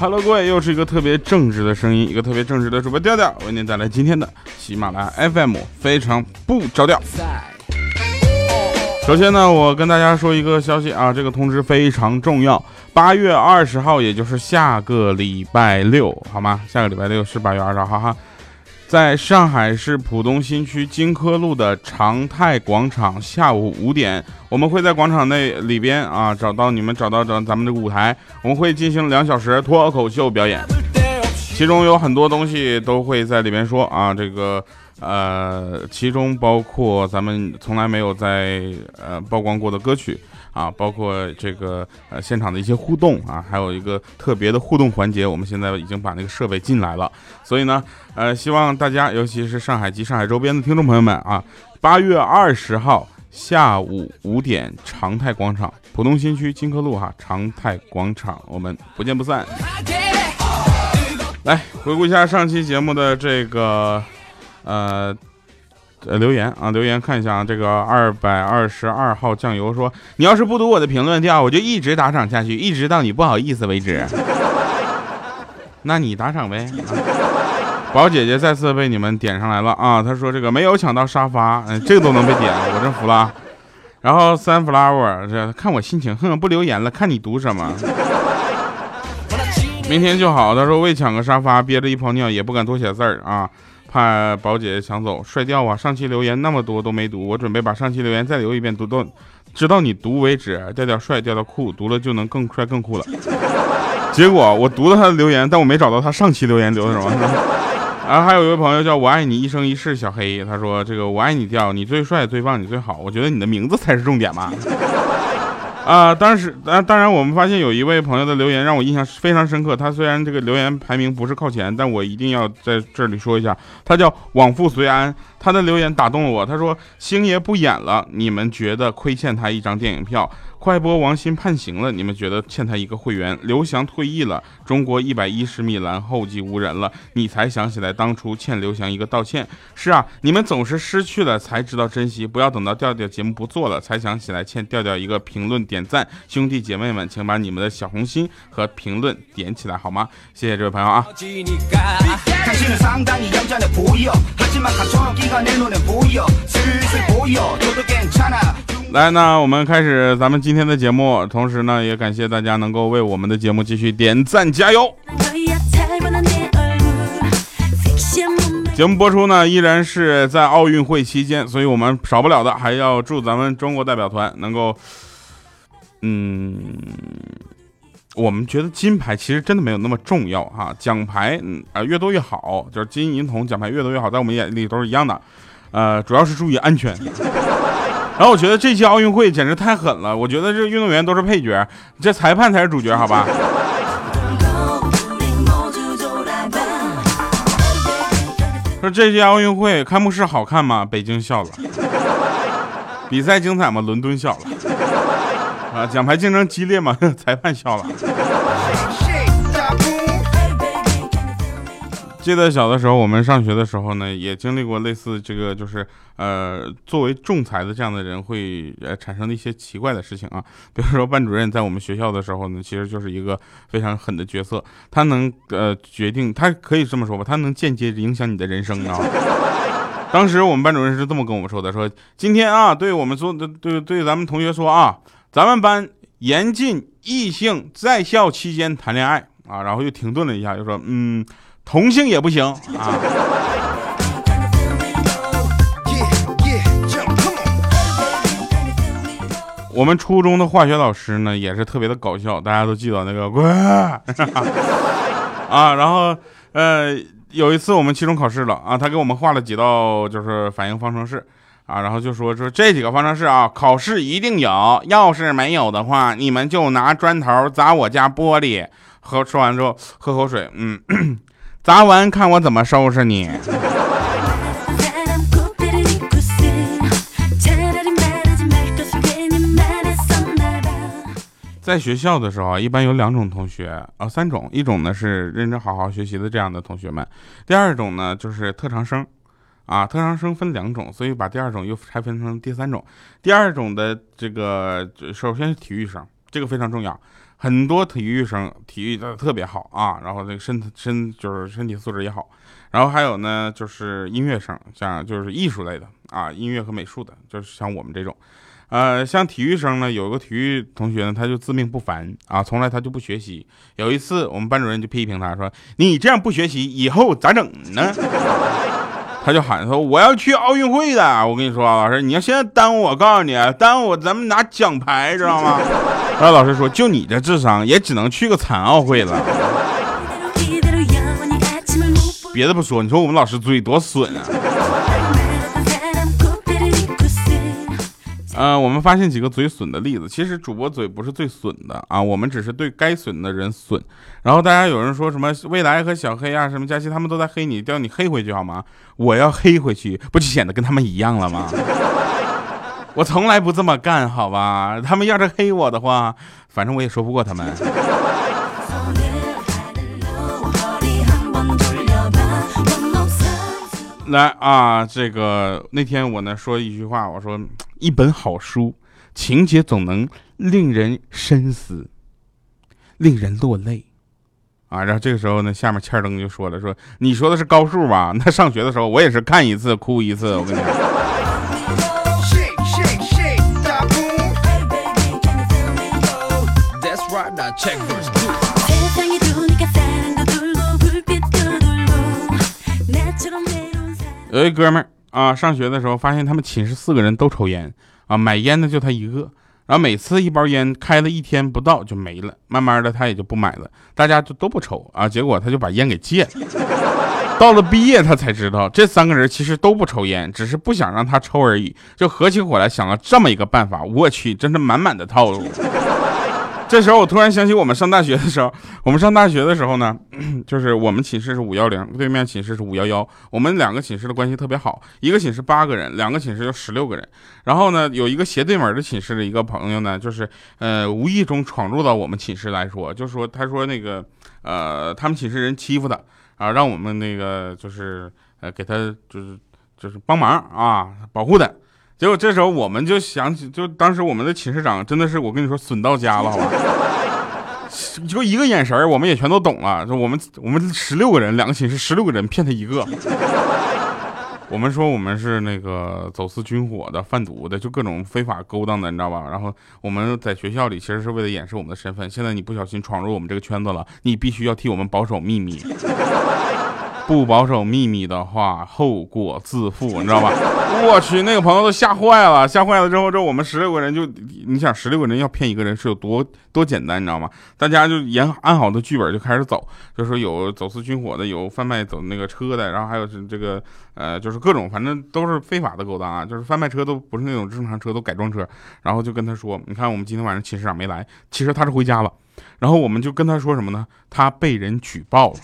Hello，各位，又是一个特别正直的声音，一个特别正直的主播调调，为您带来今天的喜马拉雅 FM，非常不着调。首先呢，我跟大家说一个消息啊，这个通知非常重要。八月二十号，也就是下个礼拜六，好吗？下个礼拜六是八月二十号，哈。在上海市浦东新区金科路的长泰广场，下午五点，我们会在广场内里边啊找到你们找到找咱们这个舞台，我们会进行两小时脱口秀表演，其中有很多东西都会在里边说啊，这个。呃，其中包括咱们从来没有在呃曝光过的歌曲啊，包括这个呃现场的一些互动啊，还有一个特别的互动环节，我们现在已经把那个设备进来了。所以呢，呃，希望大家，尤其是上海及上海周边的听众朋友们啊，八月二十号下午五点，长泰广场，浦东新区金科路哈，长泰广场，我们不见不散。来回顾一下上期节目的这个。呃，呃，留言啊，留言看一下啊，这个二百二十二号酱油说，你要是不读我的评论调，我就一直打赏下去，一直到你不好意思为止。那你打赏呗。宝姐姐再次被你们点上来了啊，她说这个没有抢到沙发，嗯，这个都能被点，我真服了。然后三 flower 这看我心情，哼，不留言了，看你读什么。明天就好，他说为抢个沙发憋着一泡尿，也不敢多写字儿啊。怕宝姐抢走，帅掉啊！上期留言那么多都没读，我准备把上期留言再留一遍，读到直到你读为止。调调帅，调调酷，读了就能更帅更酷了。结果我读了他的留言，但我没找到他上期留言留的什么。然 后还有一位朋友叫我爱你一生一世小黑，他说这个我爱你调，你最帅最棒你最好，我觉得你的名字才是重点嘛。啊，当时，啊当然，我们发现有一位朋友的留言让我印象非常深刻。他虽然这个留言排名不是靠前，但我一定要在这里说一下，他叫往复随安。他的留言打动了我。他说：“星爷不演了，你们觉得亏欠他一张电影票？快播王鑫判刑了，你们觉得欠他一个会员？刘翔退役了，中国一百一十米栏后继无人了，你才想起来当初欠刘翔一个道歉？是啊，你们总是失去了才知道珍惜，不要等到调调节目不做了才想起来欠调调一个评论点赞。兄弟姐妹们，请把你们的小红心和评论点起来好吗？谢谢这位朋友啊。”来，那我们开始咱们今天的节目，同时呢，也感谢大家能够为我们的节目继续点赞加油。节目播出呢，依然是在奥运会期间，所以我们少不了的还要祝咱们中国代表团能够，嗯。我们觉得金牌其实真的没有那么重要哈，奖牌嗯啊越多越好，就是金银铜奖牌越多越好，在我们眼里都是一样的，呃，主要是注意安全。然后我觉得这届奥运会简直太狠了，我觉得这运动员都是配角，这裁判才是主角，好吧？说这届奥运会开幕式好看吗？北京笑了。比赛精彩吗？伦敦笑了。啊，奖牌竞争激烈吗？裁判笑了。记得小的时候，我们上学的时候呢，也经历过类似这个，就是呃，作为仲裁的这样的人会呃产生的一些奇怪的事情啊。比如说，班主任在我们学校的时候呢，其实就是一个非常狠的角色，他能呃决定，他可以这么说吧，他能间接影响你的人生啊。当时我们班主任是这么跟我们说的：说今天啊，对我们说的，对对咱们同学说啊。咱们班严禁异性在校期间谈恋爱啊，然后又停顿了一下，就说：“嗯，同性也不行啊。”我们初中的化学老师呢，也是特别的搞笑，大家都记得那个滚 啊。然后呃，有一次我们期中考试了啊，他给我们画了几道就是反应方程式。啊，然后就说说这几个方程式啊，考试一定有，要是没有的话，你们就拿砖头砸我家玻璃。喝说完之后喝口水，嗯，砸完看我怎么收拾你。在学校的时候，一般有两种同学啊，三种，一种呢是认真好好学习的这样的同学们，第二种呢就是特长生。啊，特长生分两种，所以把第二种又拆分成第三种。第二种的这个，首先是体育生，这个非常重要。很多体育生体育的特别好啊，然后这个身身就是身体素质也好。然后还有呢，就是音乐生，像就是艺术类的啊，音乐和美术的，就是像我们这种。呃，像体育生呢，有个体育同学呢，他就自命不凡啊，从来他就不学习。有一次，我们班主任就批评他说：“你这样不学习，以后咋整呢？”他就喊说：“我要去奥运会的。”我跟你说啊，老师，你要现在耽误我，告诉你，耽误我咱们拿奖牌，知道吗？然后老师说：“就你这智商，也只能去个残奥会了。”别的不说，你说我们老师嘴多损啊！呃，我们发现几个嘴损的例子。其实主播嘴不是最损的啊，我们只是对该损的人损。然后大家有人说什么未来和小黑啊，什么佳期他们都在黑你，叫你黑回去好吗？我要黑回去，不就显得跟他们一样了吗？我从来不这么干，好吧？他们要是黑我的话，反正我也说不过他们。来啊，这个那天我呢说一句话，我说一本好书，情节总能令人深思，令人落泪，啊，然后这个时候呢，下面欠灯就说了，说你说的是高数吧？那上学的时候我也是看一次哭一次，我跟你讲。有一哥们儿啊，上学的时候发现他们寝室四个人都抽烟啊，买烟的就他一个，然后每次一包烟开了一天不到就没了，慢慢的他也就不买了，大家就都不抽啊，结果他就把烟给戒了。到了毕业他才知道，这三个人其实都不抽烟，只是不想让他抽而已，就合起伙来想了这么一个办法。我去，真是满满的套路。这时候我突然想起我们上大学的时候，我们上大学的时候呢，就是我们寝室是五幺零，对面寝室是五幺幺，我们两个寝室的关系特别好，一个寝室八个人，两个寝室就十六个人。然后呢，有一个斜对门的寝室的一个朋友呢，就是呃无意中闯入到我们寝室来说，就说他说那个呃他们寝室人欺负他啊，让我们那个就是呃给他就是就是帮忙啊保护他。结果这时候我们就想起，就当时我们的寝室长真的是我跟你说损到家了，好吧？就一个眼神我们也全都懂了。就我们我们十六个人，两个寝室十六个人骗他一个。我们说我们是那个走私军火的、贩毒的，就各种非法勾当的，你知道吧？然后我们在学校里其实是为了掩饰我们的身份。现在你不小心闯入我们这个圈子了，你必须要替我们保守秘密。不保守秘密的话，后果自负，你知道吧？我去，那个朋友都吓坏了，吓坏了之后，这我们十六个人就，你想十六个人要骗一个人是有多多简单，你知道吗？大家就演按好的剧本就开始走，就说有走私军火的，有贩卖走那个车的，然后还有是这个呃，就是各种，反正都是非法的勾当啊，就是贩卖车都不是那种正常车，都改装车。然后就跟他说，你看我们今天晚上寝室长没来，其实他是回家了。然后我们就跟他说什么呢？他被人举报了。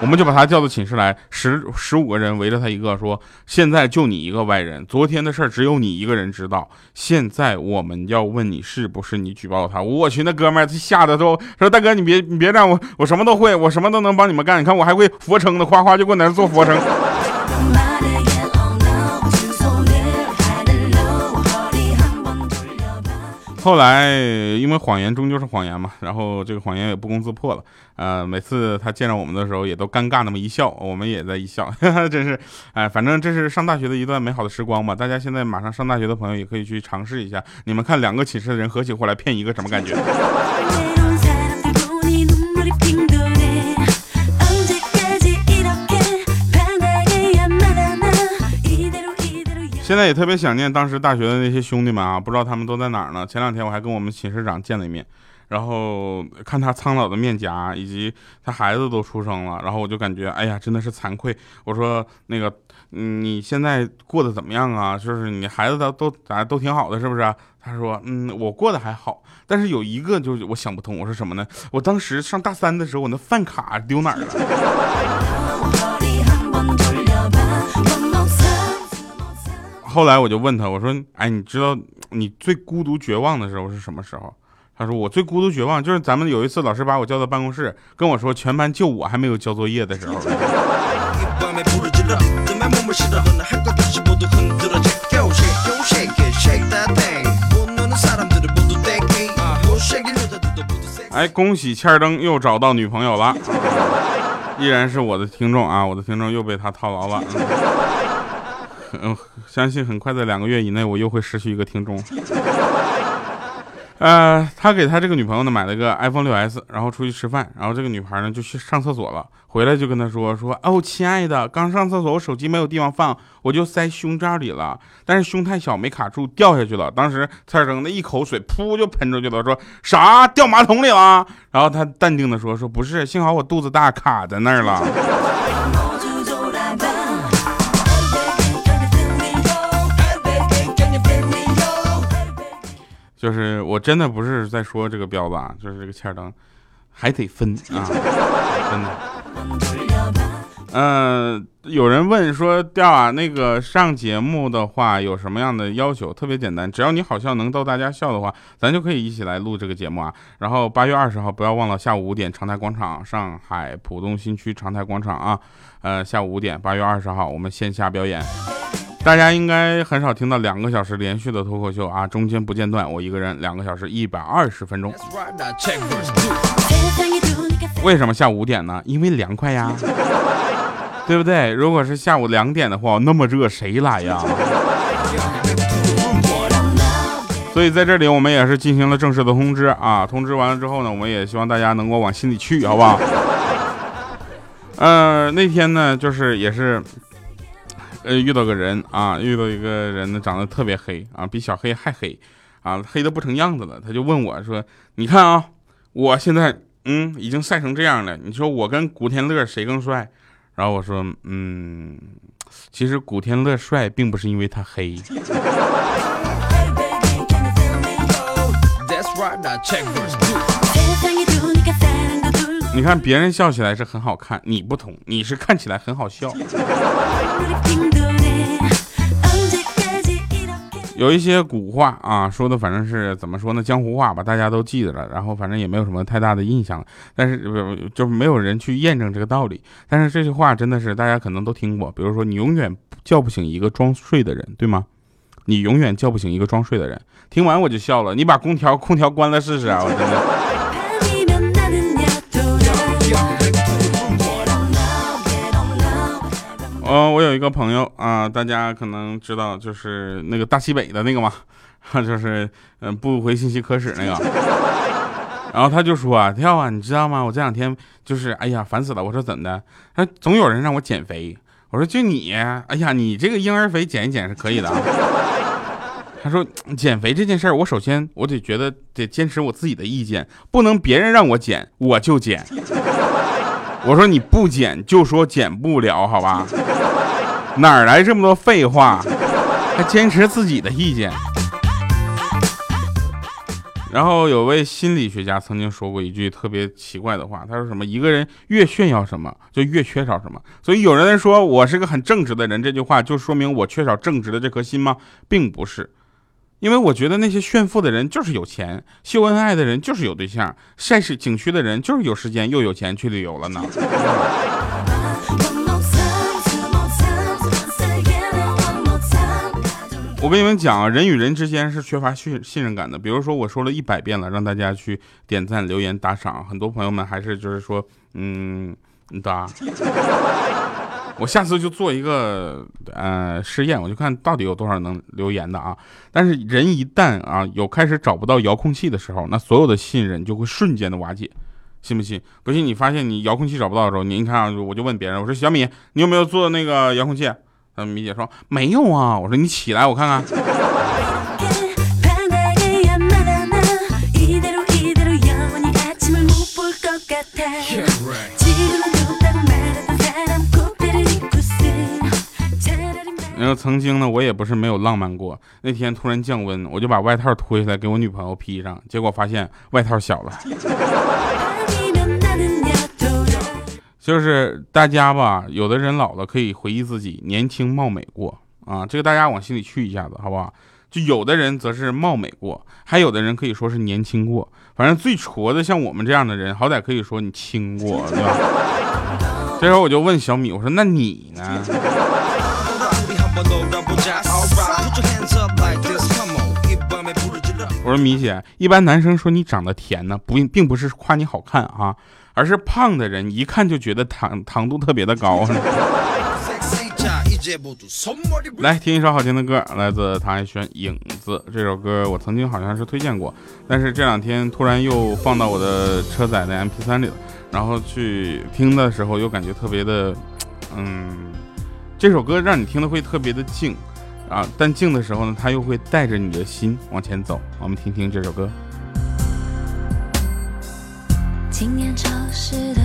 我们就把他叫到寝室来，十十五个人围着他一个，说：“现在就你一个外人，昨天的事儿只有你一个人知道。现在我们要问你是不是你举报他？”我去，那哥们儿他吓得都说：“大哥，你别你别这样，我我什么都会，我什么都能帮你们干。你看我还会俯卧撑呢，夸夸就给我在那做俯卧撑。”后来，因为谎言终究是谎言嘛，然后这个谎言也不攻自破了。呃，每次他见着我们的时候，也都尴尬那么一笑，我们也在一笑，真是，哎，反正这是上大学的一段美好的时光吧。大家现在马上上大学的朋友也可以去尝试一下，你们看两个寝室的人合起伙来骗一个什么感觉？现在也特别想念当时大学的那些兄弟们啊，不知道他们都在哪儿呢？前两天我还跟我们寝室长见了一面，然后看他苍老的面颊，以及他孩子都出生了，然后我就感觉，哎呀，真的是惭愧。我说那个，你现在过得怎么样啊？就是你孩子都都咋都挺好的，是不是？他说，嗯，我过得还好，但是有一个就是我想不通，我说什么呢？我当时上大三的时候，我那饭卡丢哪儿了？后来我就问他，我说：“哎，你知道你最孤独绝望的时候是什么时候？”他说：“我最孤独绝望就是咱们有一次老师把我叫到办公室，跟我说全班就我还没有交作业的时候。”哎，恭喜欠灯又找到女朋友了，依然是我的听众啊，我的听众又被他套牢了。嗯，嗯相信很快在两个月以内，我又会失去一个听众。呃，他给他这个女朋友呢买了个 iPhone 六 S，然后出去吃饭，然后这个女孩呢就去上厕所了，回来就跟他说说，哦，亲爱的，刚上厕所我手机没有地方放，我就塞胸罩里了，但是胸太小没卡住掉下去了，当时蔡生那一口水噗就喷出去了，说啥掉马桶里了？然后他淡定的说说不是，幸好我肚子大卡在那儿了。就是我真的不是在说这个标子啊，就是这个欠灯，还得分啊，真的。嗯，有人问说，调啊，那个上节目的话有什么样的要求？特别简单，只要你好笑能逗大家笑的话，咱就可以一起来录这个节目啊。然后八月二十号不要忘了下午五点长台广场，上海浦东新区长台广场啊。呃，下午五点，八月二十号我们线下表演。大家应该很少听到两个小时连续的脱口秀啊，中间不间断，我一个人两个小时一百二十分钟。为什么下午五点呢？因为凉快呀，对不对？如果是下午两点的话，那么热谁来呀？所以在这里我们也是进行了正式的通知啊，通知完了之后呢，我们也希望大家能够往心里去，好不好？呃，那天呢，就是也是。呃，遇到个人啊，遇到一个人呢，长得特别黑啊，比小黑还黑，啊，黑的不成样子了。他就问我说：“你看啊，我现在嗯已经晒成这样了，你说我跟古天乐谁更帅？”然后我说：“嗯，其实古天乐帅并不是因为他黑。”你看别人笑起来是很好看，你不同，你是看起来很好笑。有一些古话啊，说的反正是怎么说呢？江湖话吧，大家都记得了，然后反正也没有什么太大的印象，但是就是没有人去验证这个道理。但是这句话真的是大家可能都听过，比如说你永远叫不醒一个装睡的人，对吗？你永远叫不醒一个装睡的人。听完我就笑了，你把空调空调关了试试啊！我真的。哦，我有一个朋友啊，大家可能知道，就是那个大西北的那个嘛，就是嗯不回信息可使那个。然后他就说啊，跳啊，你知道吗？我这两天就是哎呀烦死了。我说怎么的？他总有人让我减肥。我说就你，哎呀，你这个婴儿肥减一减是可以的。他说减肥这件事儿，我首先我得觉得得坚持我自己的意见，不能别人让我减我就减。我说你不减就说减不了，好吧？哪来这么多废话？还坚持自己的意见？然后有位心理学家曾经说过一句特别奇怪的话，他说什么？一个人越炫耀什么，就越缺少什么。所以有人说我是个很正直的人，这句话就说明我缺少正直的这颗心吗？并不是，因为我觉得那些炫富的人就是有钱，秀恩爱的人就是有对象，晒是景区的人就是有时间又有钱去旅游了呢。我跟你们讲啊，人与人之间是缺乏信信任感的。比如说，我说了一百遍了，让大家去点赞、留言、打赏，很多朋友们还是就是说，嗯，打。我下次就做一个呃试验，我就看到底有多少能留言的啊。但是人一旦啊有开始找不到遥控器的时候，那所有的信任就会瞬间的瓦解，信不信？不信你发现你遥控器找不到的时候，你看啊，我就问别人，我说小米，你有没有做那个遥控器？米姐说没有啊，我说你起来，我看看。然后曾经呢，我也不是没有浪漫过。那天突然降温，我就把外套脱下来给我女朋友披上，结果发现外套小了。就是大家吧，有的人老了可以回忆自己年轻貌美过啊，这个大家往心里去一下子，好不好？就有的人则是貌美过，还有的人可以说是年轻过，反正最矬的像我们这样的人，好歹可以说你轻过，对吧？这时候我就问小米，我说那你呢？我 我说米姐，一般男生说你长得甜呢，不并不是夸你好看啊，而是胖的人一看就觉得糖糖度特别的高。来听一首好听的歌，来自唐艺轩《影子》这首歌，我曾经好像是推荐过，但是这两天突然又放到我的车载的 MP3 里了，然后去听的时候又感觉特别的，嗯，这首歌让你听的会特别的静啊，但静的时候呢，它又会带着你的心往前走。我们听听这首歌。今年潮湿的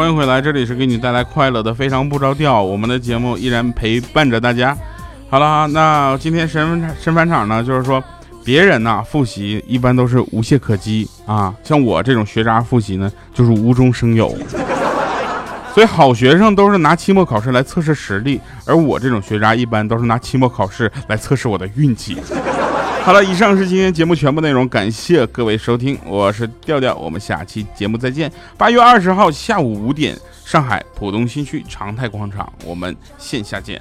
欢迎回来，这里是给你带来快乐的非常不着调。我们的节目依然陪伴着大家。好了，那今天神神返场呢，就是说别人呢复习一般都是无懈可击啊，像我这种学渣复习呢就是无中生有。所以好学生都是拿期末考试来测试实力，而我这种学渣一般都是拿期末考试来测试我的运气。好了，以上是今天节目全部内容，感谢各位收听，我是调调，我们下期节目再见。八月二十号下午五点，上海浦东新区长泰广场，我们线下见。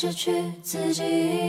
失去自己。